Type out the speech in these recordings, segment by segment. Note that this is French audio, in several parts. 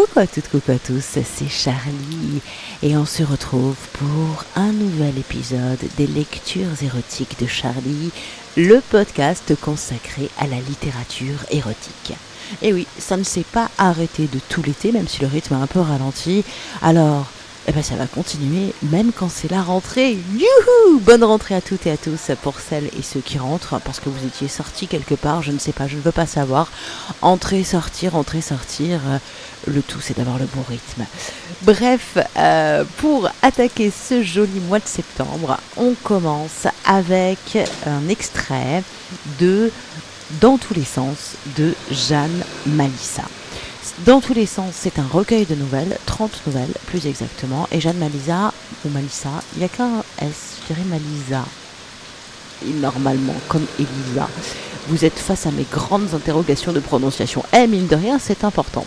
Coucou à toutes, coucou à tous, c'est Charlie et on se retrouve pour un nouvel épisode des lectures érotiques de Charlie, le podcast consacré à la littérature érotique. Et oui, ça ne s'est pas arrêté de tout l'été, même si le rythme a un peu ralenti. Alors, eh ben ça va continuer même quand c'est la rentrée. Youhou Bonne rentrée à toutes et à tous pour celles et ceux qui rentrent parce que vous étiez sortis quelque part, je ne sais pas, je ne veux pas savoir. Entrer, sortir, entrer, sortir. Le tout c'est d'avoir le bon rythme. Bref, euh, pour attaquer ce joli mois de septembre, on commence avec un extrait de Dans tous les sens de Jeanne Malissa. Dans tous les sens, c'est un recueil de nouvelles, 30 nouvelles plus exactement. Et Jeanne Malisa, ou Malissa, il n'y a qu'un S, je dirais Malisa. Et normalement, comme Elisa. Vous êtes face à mes grandes interrogations de prononciation. Eh, mine de rien, c'est important.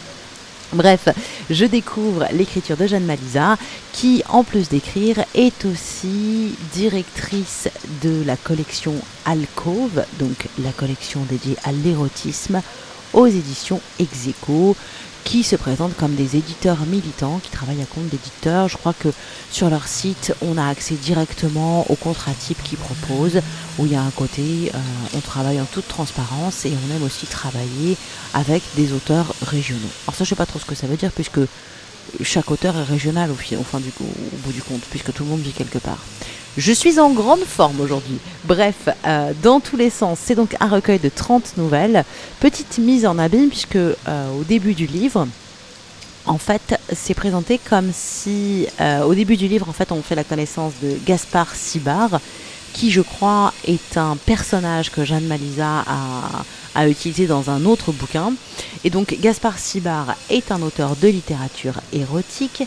Bref, je découvre l'écriture de Jeanne Malisa, qui, en plus d'écrire, est aussi directrice de la collection Alcove, donc la collection dédiée à l'érotisme, aux éditions Execo qui se présentent comme des éditeurs militants qui travaillent à compte d'éditeurs. Je crois que sur leur site, on a accès directement au contrat type qu'ils proposent, où il y a un côté, euh, on travaille en toute transparence et on aime aussi travailler avec des auteurs régionaux. Alors ça, je sais pas trop ce que ça veut dire, puisque chaque auteur est régional au, au bout du compte, puisque tout le monde vit quelque part. Je suis en grande forme aujourd'hui. Bref, euh, dans tous les sens, c'est donc un recueil de 30 nouvelles. Petite mise en abîme, puisque euh, au début du livre, en fait, c'est présenté comme si, euh, au début du livre, en fait, on fait la connaissance de Gaspard Sibard, qui, je crois, est un personnage que Jeanne Malisa a, a utilisé dans un autre bouquin. Et donc Gaspard Sibard est un auteur de littérature érotique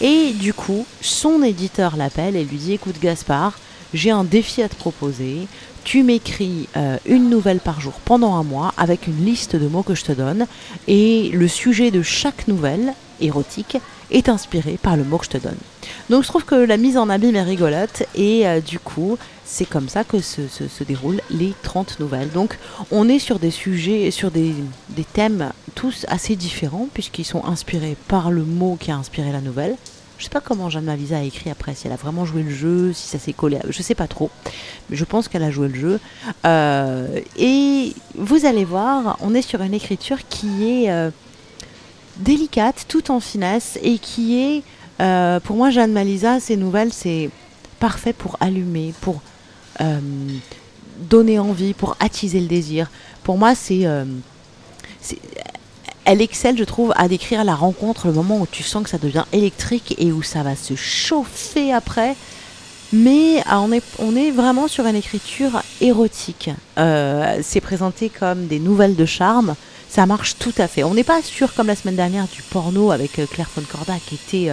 et du coup son éditeur l'appelle et lui dit écoute Gaspard, j'ai un défi à te proposer. Tu m'écris euh, une nouvelle par jour pendant un mois avec une liste de mots que je te donne et le sujet de chaque nouvelle érotique est inspiré par le mot que je te donne. Donc je trouve que la mise en abîme est rigolote et euh, du coup c'est comme ça que se, déroulent les 30 nouvelles. Donc on est sur des sujets, sur des, thèmes tous assez différents puisqu'ils sont inspirés par le mot qui a inspiré la nouvelle. Je sais pas comment Jeanne Mavisa a écrit après, si elle a vraiment joué le jeu, si ça s'est collé, je sais pas trop, mais je pense qu'elle a joué le jeu. Euh, et vous allez voir, on est sur une écriture qui est euh, délicate, tout en finesse, et qui est, euh, pour moi, Jeanne Malisa, ces nouvelles, c'est parfait pour allumer, pour euh, donner envie, pour attiser le désir. Pour moi, euh, c'est, elle excelle, je trouve, à décrire la rencontre, le moment où tu sens que ça devient électrique et où ça va se chauffer après. Mais ah, on est, on est vraiment sur une écriture érotique. c'est présenté comme des nouvelles de charme ça marche tout à fait. On n'est pas sûr, comme la semaine dernière, du porno avec euh, Claire Foncorda qui était.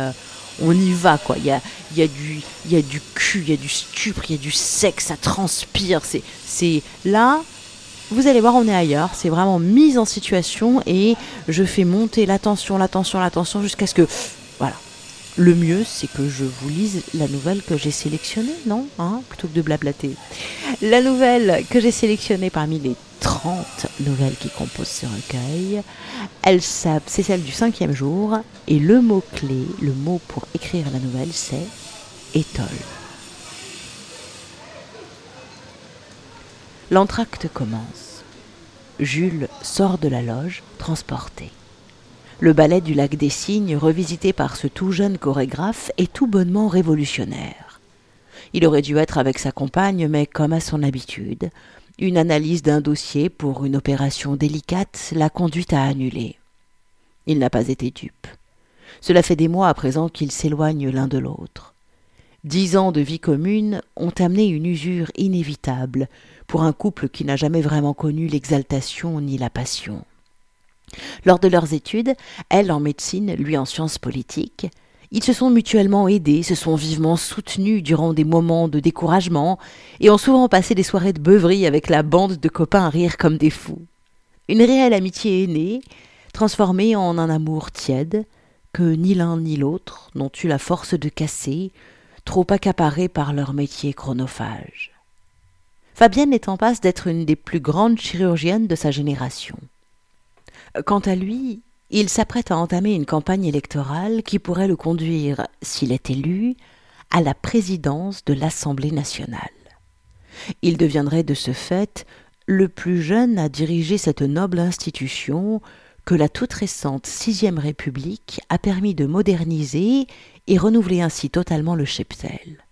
On y va, quoi. Il y a, y, a du, y a du cul, il y a du stupre, il y a du sexe, ça transpire. C'est, c'est là. Vous allez voir, on est ailleurs. C'est vraiment mise en situation et je fais monter l'attention, l'attention, l'attention jusqu'à ce que. Le mieux, c'est que je vous lise la nouvelle que j'ai sélectionnée, non hein Plutôt que de blablater. La nouvelle que j'ai sélectionnée parmi les 30 nouvelles qui composent ce recueil. Elle, c'est celle du cinquième jour, et le mot-clé, le mot pour écrire la nouvelle, c'est étole. L'entracte commence. Jules sort de la loge, transporté. Le ballet du lac des Cygnes, revisité par ce tout jeune chorégraphe, est tout bonnement révolutionnaire. Il aurait dû être avec sa compagne, mais comme à son habitude, une analyse d'un dossier pour une opération délicate l'a conduit à annuler. Il n'a pas été dupe. Cela fait des mois à présent qu'ils s'éloignent l'un de l'autre. Dix ans de vie commune ont amené une usure inévitable pour un couple qui n'a jamais vraiment connu l'exaltation ni la passion. Lors de leurs études, elle en médecine, lui en sciences politiques, ils se sont mutuellement aidés, se sont vivement soutenus durant des moments de découragement et ont souvent passé des soirées de beuverie avec la bande de copains à rire comme des fous. Une réelle amitié est née, transformée en un amour tiède, que ni l'un ni l'autre n'ont eu la force de casser, trop accaparés par leur métier chronophage. Fabienne est en passe d'être une des plus grandes chirurgiennes de sa génération. Quant à lui, Il s'apprête à entamer une campagne électorale qui pourrait le conduire, s'il est élu, à la présidence de l'Assemblée nationale. Il deviendrait de ce fait le plus jeune à diriger cette noble institution que la toute récente Sixième République a permis de moderniser et renouveler ainsi totalement le cheptel.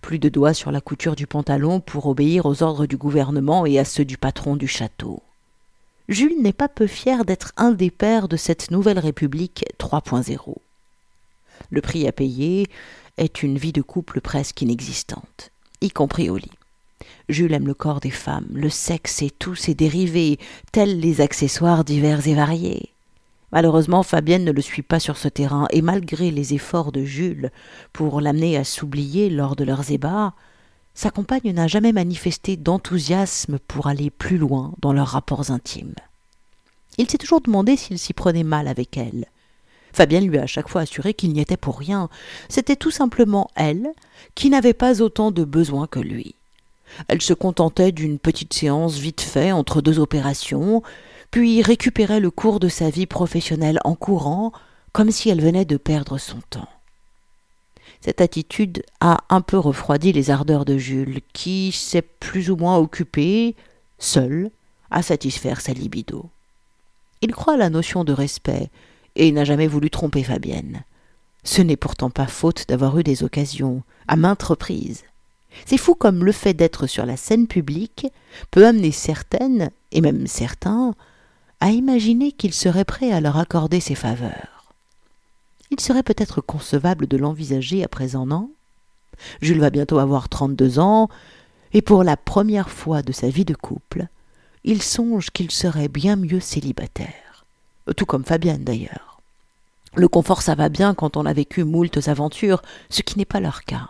Plus de doigts sur la couture du pantalon pour obéir aux ordres du gouvernement et à ceux du patron du château. Jules n'est pas peu fier d'être un des pères de cette nouvelle République 3.0. Le prix à payer est une vie de couple presque inexistante, y compris au lit. Jules aime le corps des femmes, le sexe et tous ses dérivés, tels les accessoires divers et variés. Malheureusement, Fabienne ne le suit pas sur ce terrain, et malgré les efforts de Jules pour l'amener à s'oublier lors de leurs ébats, sa compagne n'a jamais manifesté d'enthousiasme pour aller plus loin dans leurs rapports intimes. Il s'est toujours demandé s'il s'y prenait mal avec elle. Fabienne lui a à chaque fois assuré qu'il n'y était pour rien. C'était tout simplement elle qui n'avait pas autant de besoins que lui. Elle se contentait d'une petite séance vite fait entre deux opérations, puis récupérait le cours de sa vie professionnelle en courant, comme si elle venait de perdre son temps. Cette attitude a un peu refroidi les ardeurs de Jules, qui s'est plus ou moins occupé, seul, à satisfaire sa libido. Il croit à la notion de respect, et n'a jamais voulu tromper Fabienne. Ce n'est pourtant pas faute d'avoir eu des occasions, à maintes reprises. C'est fou comme le fait d'être sur la scène publique peut amener certaines, et même certains, à imaginer qu'il serait prêt à leur accorder ses faveurs. Il serait peut-être concevable de l'envisager à présent, non? Jules va bientôt avoir trente-deux ans, et pour la première fois de sa vie de couple, il songe qu'il serait bien mieux célibataire. Tout comme Fabienne d'ailleurs. Le confort ça va bien quand on a vécu moultes aventures, ce qui n'est pas leur cas.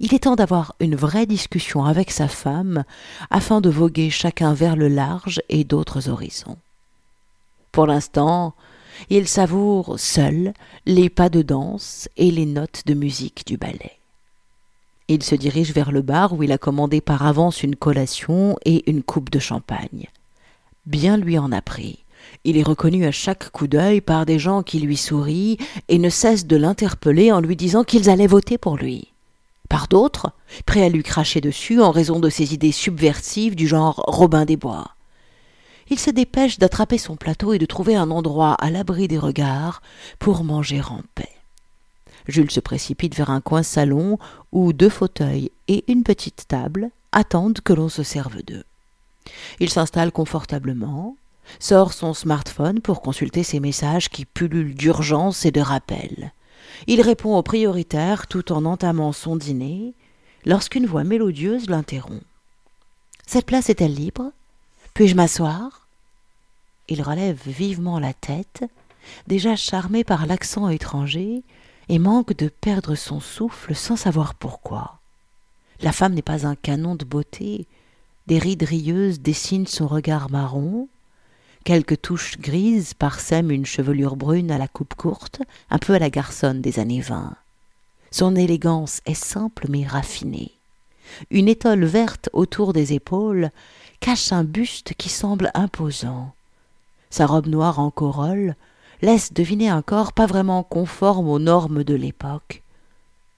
Il est temps d'avoir une vraie discussion avec sa femme afin de voguer chacun vers le large et d'autres horizons. Pour l'instant, il savoure seul les pas de danse et les notes de musique du ballet. Il se dirige vers le bar où il a commandé par avance une collation et une coupe de champagne. Bien lui en a pris. Il est reconnu à chaque coup d'œil par des gens qui lui sourient et ne cessent de l'interpeller en lui disant qu'ils allaient voter pour lui par d'autres, prêts à lui cracher dessus en raison de ses idées subversives du genre Robin des Bois. Il se dépêche d'attraper son plateau et de trouver un endroit à l'abri des regards pour manger en paix. Jules se précipite vers un coin salon où deux fauteuils et une petite table attendent que l'on se serve d'eux. Il s'installe confortablement, sort son smartphone pour consulter ses messages qui pullulent d'urgence et de rappel. Il répond au prioritaire tout en entamant son dîner, lorsqu'une voix mélodieuse l'interrompt. Cette place est-elle libre? Puis-je m'asseoir? Il relève vivement la tête, déjà charmé par l'accent étranger, et manque de perdre son souffle sans savoir pourquoi. La femme n'est pas un canon de beauté, des rides rieuses dessinent son regard marron, Quelques touches grises parsèment une chevelure brune à la coupe courte, un peu à la garçonne des années vingt. Son élégance est simple mais raffinée. Une étole verte autour des épaules cache un buste qui semble imposant. Sa robe noire en corolle laisse deviner un corps pas vraiment conforme aux normes de l'époque.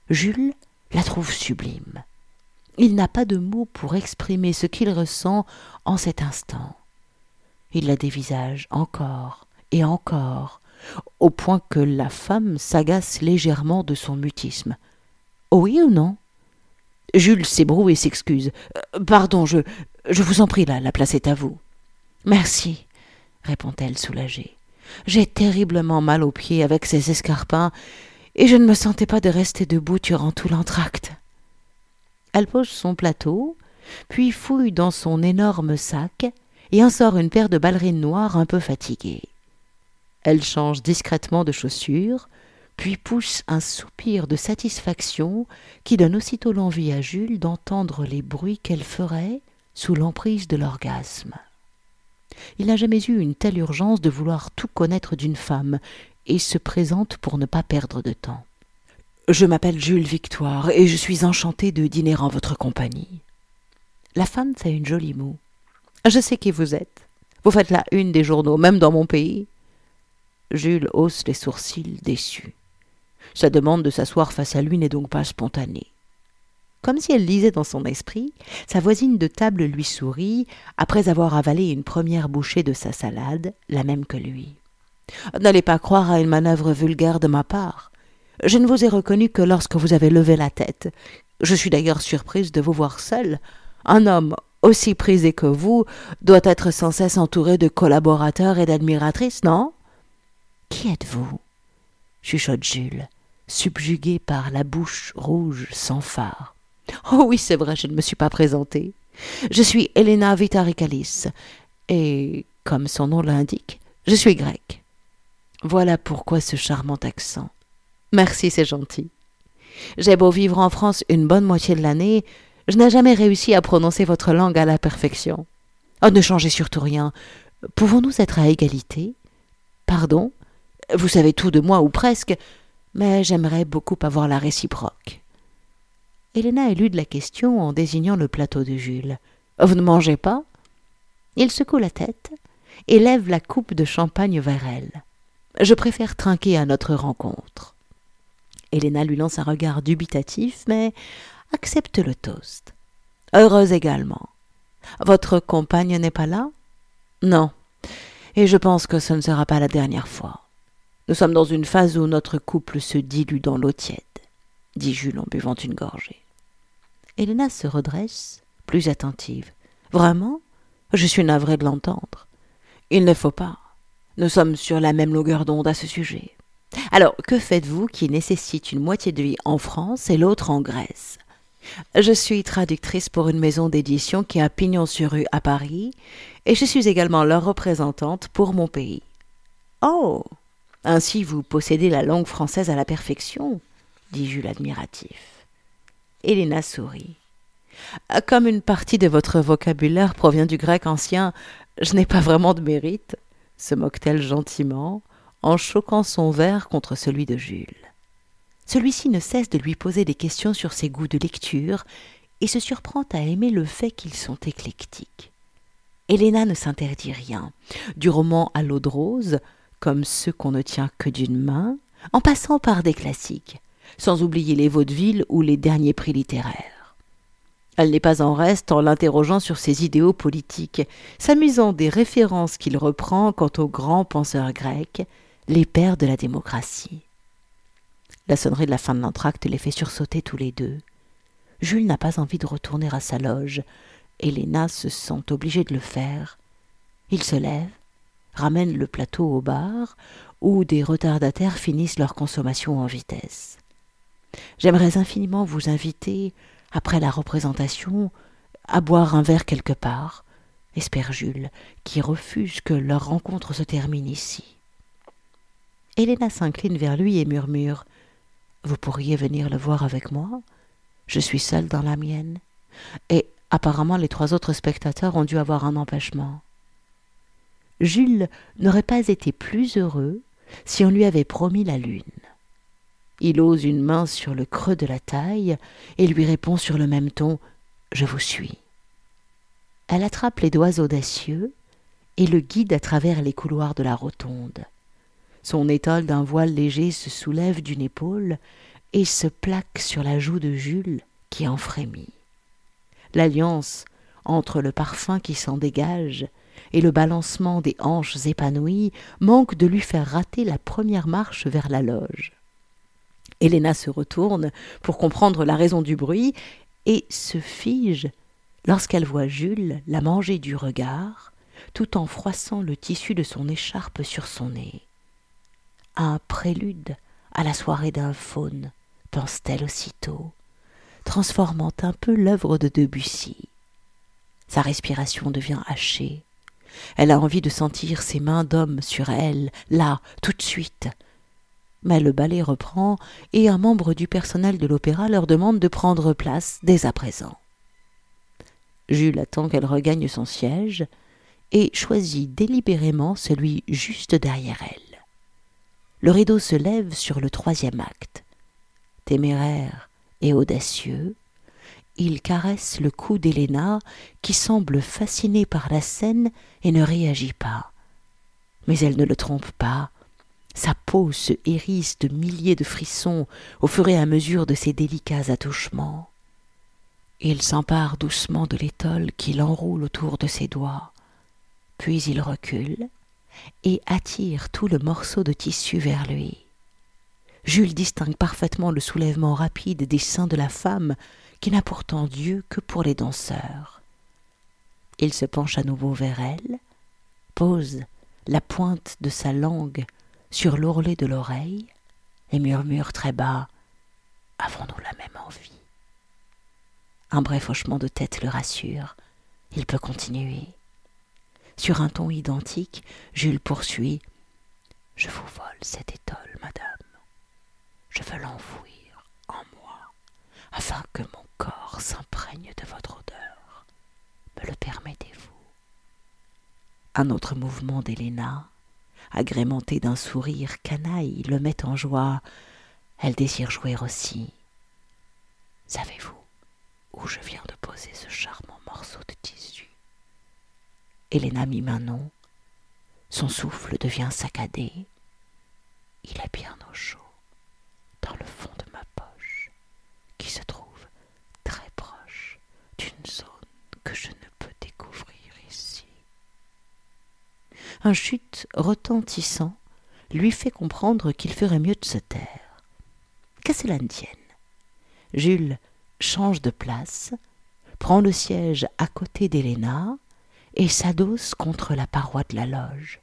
Jules la trouve sublime. Il n'a pas de mots pour exprimer ce qu'il ressent en cet instant. Il la dévisage encore et encore, au point que la femme s'agace légèrement de son mutisme. Oui ou non? Jules s'ébroue et s'excuse. Euh, pardon, je. je vous en prie, là, la place est à vous. Merci, répond-elle soulagée. J'ai terriblement mal aux pieds avec ces escarpins, et je ne me sentais pas de rester debout durant tout l'entracte. Elle pose son plateau, puis fouille dans son énorme sac, et en sort une paire de ballerines noires un peu fatiguées. Elle change discrètement de chaussures, puis pousse un soupir de satisfaction qui donne aussitôt l'envie à Jules d'entendre les bruits qu'elle ferait sous l'emprise de l'orgasme. Il n'a jamais eu une telle urgence de vouloir tout connaître d'une femme, et se présente pour ne pas perdre de temps. Je m'appelle Jules Victoire, et je suis enchanté de dîner en votre compagnie. La femme fait une jolie moue. Je sais qui vous êtes. Vous faites la une des journaux, même dans mon pays. Jules hausse les sourcils déçus. Sa demande de s'asseoir face à lui n'est donc pas spontanée. Comme si elle lisait dans son esprit, sa voisine de table lui sourit, après avoir avalé une première bouchée de sa salade, la même que lui. N'allez pas croire à une manœuvre vulgaire de ma part. Je ne vous ai reconnu que lorsque vous avez levé la tête. Je suis d'ailleurs surprise de vous voir seul. Un homme aussi prisé que vous doit être sans cesse entouré de collaborateurs et d'admiratrices, non? Qui êtes-vous? chuchote Jules, subjugué par la bouche rouge sans phare. Oh oui, c'est vrai, je ne me suis pas présentée. Je suis Elena Vitarikalis, et, comme son nom l'indique, je suis grecque. Voilà pourquoi ce charmant accent. Merci, c'est gentil. J'ai beau vivre en France une bonne moitié de l'année, je n'ai jamais réussi à prononcer votre langue à la perfection. Oh, ne changez surtout rien. Pouvons-nous être à égalité? Pardon? Vous savez tout de moi, ou presque, mais j'aimerais beaucoup avoir la réciproque. Helena élude la question en désignant le plateau de Jules. Vous ne mangez pas? Il secoue la tête et lève la coupe de champagne vers elle. Je préfère trinquer à notre rencontre. Helena lui lance un regard dubitatif, mais accepte le toast. Heureuse également. Votre compagne n'est pas là? Non. Et je pense que ce ne sera pas la dernière fois. Nous sommes dans une phase où notre couple se dilue dans l'eau tiède, dit Jules en buvant une gorgée. Helena se redresse, plus attentive. Vraiment? Je suis navrée de l'entendre. Il ne faut pas. Nous sommes sur la même longueur d'onde à ce sujet. Alors, que faites-vous qui nécessite une moitié de vie en France et l'autre en Grèce? Je suis traductrice pour une maison d'édition qui a pignon sur rue à Paris, et je suis également leur représentante pour mon pays. Oh Ainsi vous possédez la langue française à la perfection, dit Jules admiratif. Héléna sourit. Comme une partie de votre vocabulaire provient du grec ancien, je n'ai pas vraiment de mérite, se moque-t-elle gentiment, en choquant son verre contre celui de Jules. Celui-ci ne cesse de lui poser des questions sur ses goûts de lecture et se surprend à aimer le fait qu'ils sont éclectiques. Héléna ne s'interdit rien, du roman à l'eau de rose, comme ceux qu'on ne tient que d'une main, en passant par des classiques, sans oublier les vaudevilles ou les derniers prix littéraires. Elle n'est pas en reste en l'interrogeant sur ses idéaux politiques, s'amusant des références qu'il reprend quant aux grands penseurs grecs, les pères de la démocratie. La sonnerie de la fin de l'entracte les fait sursauter tous les deux. Jules n'a pas envie de retourner à sa loge. Héléna se sent obligée de le faire. Il se lève, ramène le plateau au bar, où des retardataires finissent leur consommation en vitesse. J'aimerais infiniment vous inviter, après la représentation, à boire un verre quelque part, espère Jules, qui refuse que leur rencontre se termine ici. Héléna s'incline vers lui et murmure Vous pourriez venir le voir avec moi? Je suis seule dans la mienne. Et apparemment les trois autres spectateurs ont dû avoir un empêchement. Jules n'aurait pas été plus heureux si on lui avait promis la lune. Il ose une main sur le creux de la taille et lui répond sur le même ton Je vous suis. Elle attrape les doigts audacieux et le guide à travers les couloirs de la rotonde. Son étole d'un voile léger se soulève d'une épaule et se plaque sur la joue de Jules qui en frémit. L'alliance entre le parfum qui s'en dégage et le balancement des hanches épanouies manque de lui faire rater la première marche vers la loge. Héléna se retourne pour comprendre la raison du bruit et se fige lorsqu'elle voit Jules la manger du regard tout en froissant le tissu de son écharpe sur son nez un prélude à la soirée d'un faune, pense-t-elle aussitôt, transformant un peu l'œuvre de Debussy. Sa respiration devient hachée. Elle a envie de sentir ses mains d'homme sur elle, là, tout de suite. Mais le ballet reprend et un membre du personnel de l'opéra leur demande de prendre place dès à présent. Jules attend qu'elle regagne son siège et choisit délibérément celui juste derrière elle le rideau se lève sur le troisième acte. Téméraire et audacieux, il caresse le cou d'Héléna, qui semble fascinée par la scène et ne réagit pas. Mais elle ne le trompe pas. Sa peau se hérisse de milliers de frissons au fur et à mesure de ses délicats attouchements. Il s'empare doucement de l'étole qu'il enroule autour de ses doigts, puis il recule et attire tout le morceau de tissu vers lui. Jules distingue parfaitement le soulèvement rapide des seins de la femme qui n'a pourtant Dieu que pour les danseurs. Il se penche à nouveau vers elle, pose la pointe de sa langue sur l'ourlet de l'oreille et murmure très bas Avons-nous la même envie? Un bref hochement de tête le rassure. Il peut continuer. Sur un ton identique, Jules poursuit Je vous vole cette étole, madame. Je veux l'enfouir en moi, afin que mon corps s'imprègne de votre odeur. Me le permettez-vous? Un autre mouvement d'Héléna, agrémenté d'un sourire canaille, le met en joie. Elle désire jouer aussi. Savez-vous où je viens de poser ce charmant morceau de tissu? Héléna mit nom. Son souffle devient saccadé. Il est bien au chaud, dans le fond de ma poche, qui se trouve très proche d'une zone que je ne peux découvrir ici. Un chute retentissant lui fait comprendre qu'il ferait mieux de se taire. Qu'à cela ne tienne. Jules change de place, prend le siège à côté d'Héléna, et s'adosse contre la paroi de la loge.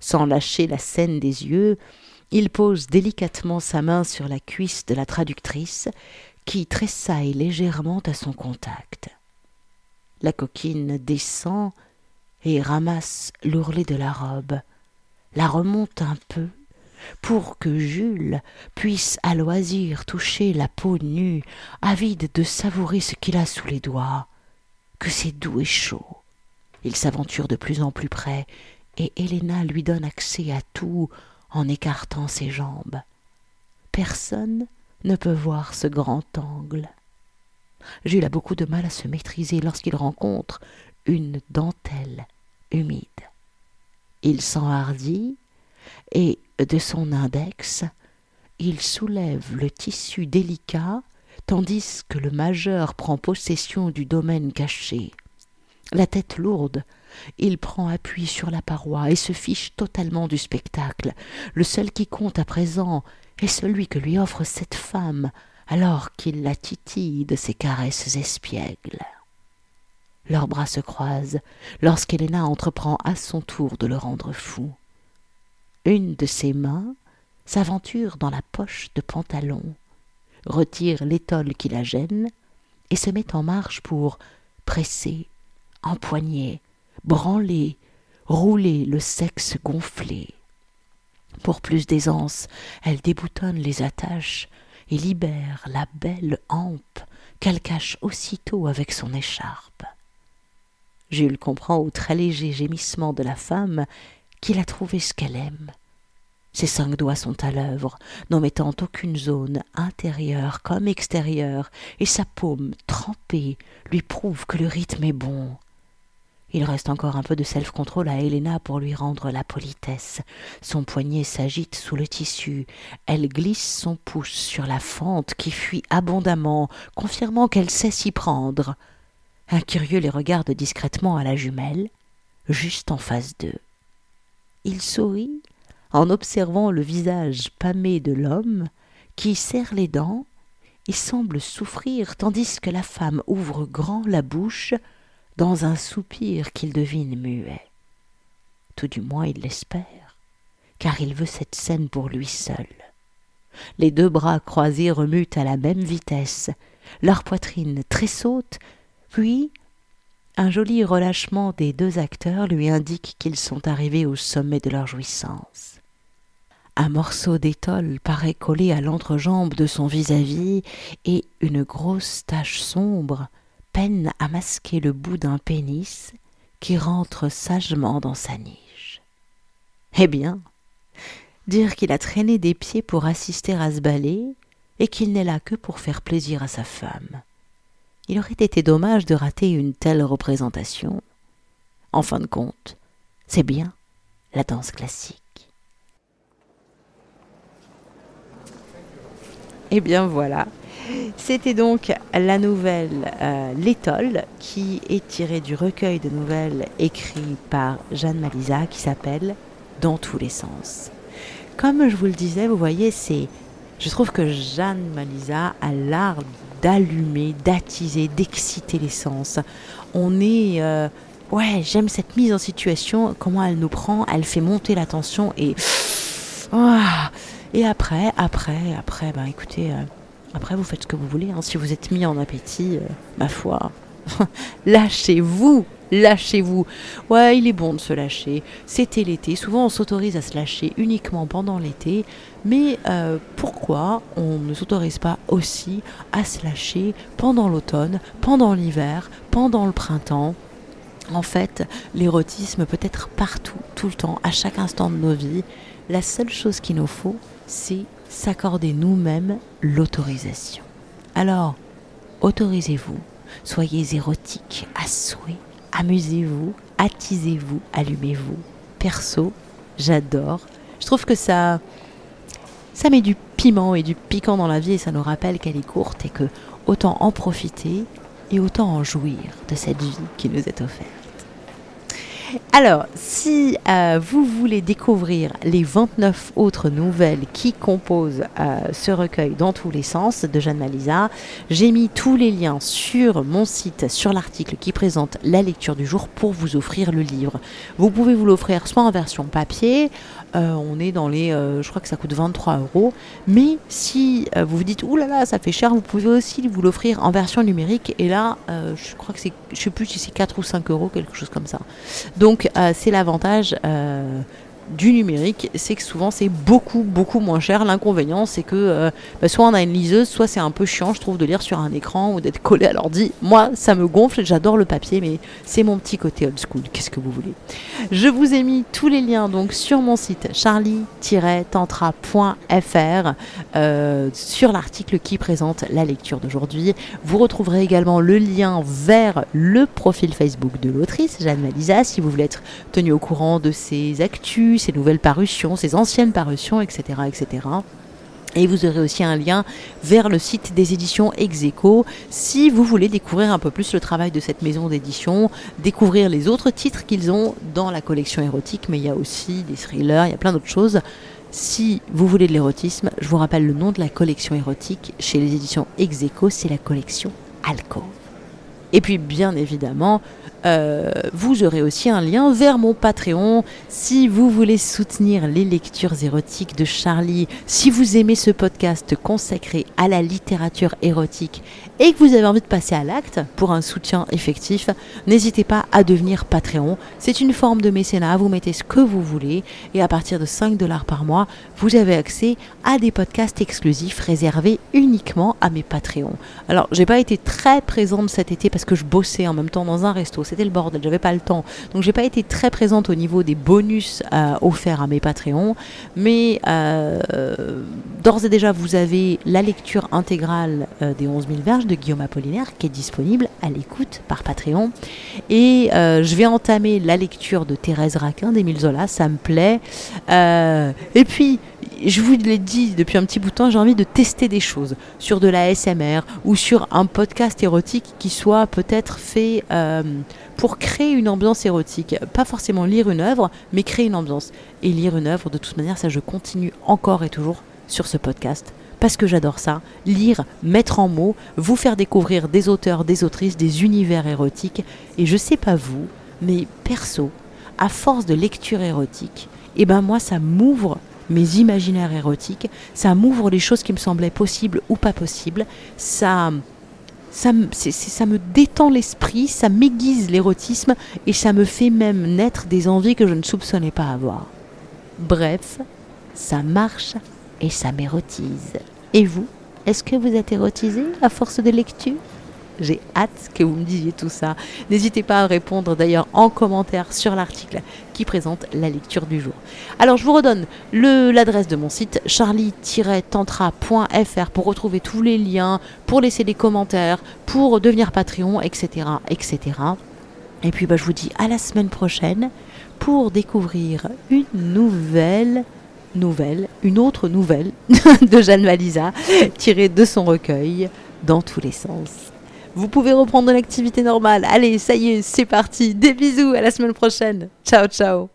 Sans lâcher la scène des yeux, il pose délicatement sa main sur la cuisse de la traductrice, qui tressaille légèrement à son contact. La coquine descend ramasse l'ourlet de la robe, la remonte un peu, pour que Jules puisse à loisir toucher la peau nue, avide de savourer ce qu'il a sous les doigts, que c'est doux et chaud, il s'aventure de plus en plus près, et Héléna lui donne accès à tout en écartant ses jambes. Personne ne peut voir ce grand angle. Jules a beaucoup de mal à se maîtriser lorsqu'il rencontre une dentelle humide. Il s'enhardit et, de son index, il soulève le tissu délicat tandis que le majeur prend possession du domaine caché. La tête lourde, il prend appui sur la paroi et se fiche totalement du spectacle. Le seul qui compte à présent est celui que lui offre cette femme alors qu'il la titille de ses caresses espiègles. Leurs bras se croisent lorsqu'Héléna entreprend à son tour de le rendre fou. Une de ses mains s'aventure dans la poche de pantalon, retire l'étole qui la gêne et se met en marche pour presser empoigner, branler, rouler le sexe gonflé. Pour plus d'aisance, elle déboutonne les attaches et libère la belle hampe qu'elle cache aussitôt avec son écharpe. Jules comprend au très léger gémissement de la femme qu'il a trouvé ce qu'elle aime. Ses cinq doigts sont à l'œuvre, n'omettant aucune zone intérieure comme extérieure, et sa paume trempée lui prouve que le rythme est bon. Il reste encore un peu de self-control à Helena pour lui rendre la politesse. Son poignet s'agite sous le tissu. Elle glisse son pouce sur la fente qui fuit abondamment, confirmant qu'elle sait s'y prendre. Un curieux les regarde discrètement à la jumelle, juste en face d'eux. Il sourit en observant le visage pâmé de l'homme qui serre les dents et semble souffrir tandis que la femme ouvre grand la bouche dans un soupir qu'il devine muet. Tout du moins il l'espère, car il veut cette scène pour lui seul. Les deux bras croisés remuent à la même vitesse, leur poitrine tressaute, puis un joli relâchement des deux acteurs lui indique qu'ils sont arrivés au sommet de leur jouissance. Un morceau d'étole paraît collé à l'entrejambe de son vis-à-vis et une grosse tache sombre peine à masquer le bout d'un pénis qui rentre sagement dans sa niche. Eh bien, dire qu'il a traîné des pieds pour assister à ce ballet et qu'il n'est là que pour faire plaisir à sa femme. Il aurait été dommage de rater une telle représentation. En fin de compte, c'est bien la danse classique. Et eh bien voilà. C'était donc la nouvelle euh, L'étole qui est tirée du recueil de nouvelles écrit par Jeanne Malisa qui s'appelle Dans tous les sens. Comme je vous le disais, vous voyez, c'est je trouve que Jeanne Malisa a l'art d'allumer, d'attiser, d'exciter les sens. On est euh, ouais, j'aime cette mise en situation, comment elle nous prend, elle fait monter la tension et ah, et après, après, après, ben écoutez, euh, après vous faites ce que vous voulez. Hein. Si vous êtes mis en appétit, euh, ma foi, lâchez-vous, lâchez-vous. Ouais, il est bon de se lâcher. C'était l'été. Souvent, on s'autorise à se lâcher uniquement pendant l'été. Mais euh, pourquoi on ne s'autorise pas aussi à se lâcher pendant l'automne, pendant l'hiver, pendant le printemps? En fait, l'érotisme peut être partout, tout le temps, à chaque instant de nos vies. La seule chose qu'il nous faut, c'est s'accorder nous-mêmes l'autorisation. Alors, autorisez-vous, soyez érotique à souhait, amusez-vous, attisez-vous, allumez-vous. Perso, j'adore. Je trouve que ça, ça met du piment et du piquant dans la vie et ça nous rappelle qu'elle est courte et que autant en profiter et autant en jouir de cette vie qui nous est offerte. Alors, si euh, vous voulez découvrir les 29 autres nouvelles qui composent euh, ce recueil dans tous les sens de Jeanne Malisa, j'ai mis tous les liens sur mon site, sur l'article qui présente la lecture du jour pour vous offrir le livre. Vous pouvez vous l'offrir soit en version papier, euh, on est dans les, je crois que ça coûte 23 euros. Mais si vous vous dites, oulala, là là, ça fait cher, vous pouvez aussi vous l'offrir en version numérique. Et là, je crois que c'est, je sais plus si c'est 4 ou 5 euros, quelque chose comme ça. Donc, c'est l'avantage du numérique, c'est que souvent c'est beaucoup beaucoup moins cher. L'inconvénient c'est que euh, bah, soit on a une liseuse, soit c'est un peu chiant je trouve de lire sur un écran ou d'être collé à l'ordi. Moi ça me gonfle, j'adore le papier mais c'est mon petit côté old school, qu'est-ce que vous voulez? Je vous ai mis tous les liens donc sur mon site charlie-tantra.fr euh, sur l'article qui présente la lecture d'aujourd'hui. Vous retrouverez également le lien vers le profil Facebook de l'autrice Jeanne Malisa si vous voulez être tenu au courant de ses actus ses nouvelles parutions, ses anciennes parutions, etc. etc. Et vous aurez aussi un lien vers le site des éditions Execo si vous voulez découvrir un peu plus le travail de cette maison d'édition, découvrir les autres titres qu'ils ont dans la collection érotique, mais il y a aussi des thrillers, il y a plein d'autres choses. Si vous voulez de l'érotisme, je vous rappelle le nom de la collection érotique chez les éditions Execo, c'est la collection Alcove. Et puis bien évidemment, euh, vous aurez aussi un lien vers mon Patreon si vous voulez soutenir les lectures érotiques de Charlie, si vous aimez ce podcast consacré à la littérature érotique et que vous avez envie de passer à l'acte pour un soutien effectif, n'hésitez pas à devenir Patreon. C'est une forme de mécénat, vous mettez ce que vous voulez et à partir de 5 dollars par mois, vous avez accès à des podcasts exclusifs réservés uniquement à mes Patreons. Alors, j'ai pas été très présente cet été parce que je bossais en même temps dans un resto c'était le bordel, j'avais pas le temps. Donc j'ai pas été très présente au niveau des bonus euh, offerts à mes Patreons, mais euh, d'ores et déjà vous avez la lecture intégrale euh, des 11 000 verges de Guillaume Apollinaire qui est disponible à l'écoute par Patreon. Et je vais entamer la lecture de Thérèse Raquin d'Émile Zola, ça me plaît. et puis je vous l'ai dit depuis un petit bout de temps, j'ai envie de tester des choses sur de la SMR ou sur un podcast érotique qui soit peut-être fait euh, pour créer une ambiance érotique. Pas forcément lire une œuvre, mais créer une ambiance. Et lire une œuvre, de toute manière, ça je continue encore et toujours sur ce podcast. Parce que j'adore ça, lire, mettre en mots, vous faire découvrir des auteurs, des autrices, des univers érotiques. Et je sais pas vous, mais perso, à force de lecture érotique, et eh ben moi ça m'ouvre mes imaginaires érotiques, ça m'ouvre les choses qui me semblaient possibles ou pas possibles, ça, ça, ça me détend l'esprit, ça m'aiguise l'érotisme et ça me fait même naître des envies que je ne soupçonnais pas avoir. Bref, ça marche et ça m'érotise. Et vous, est-ce que vous êtes érotisé à force de lecture? J'ai hâte que vous me disiez tout ça. N'hésitez pas à répondre d'ailleurs en commentaire sur l'article qui présente la lecture du jour. Alors je vous redonne l'adresse de mon site charlie-tantra.fr pour retrouver tous les liens, pour laisser des commentaires, pour devenir Patreon, etc. etc. Et puis bah, je vous dis à la semaine prochaine pour découvrir une nouvelle nouvelle, une autre nouvelle de Jeanne Valisa, tirée de son recueil dans tous les sens. Vous pouvez reprendre l'activité normale. Allez, ça y est, c'est parti. Des bisous, à la semaine prochaine. Ciao, ciao.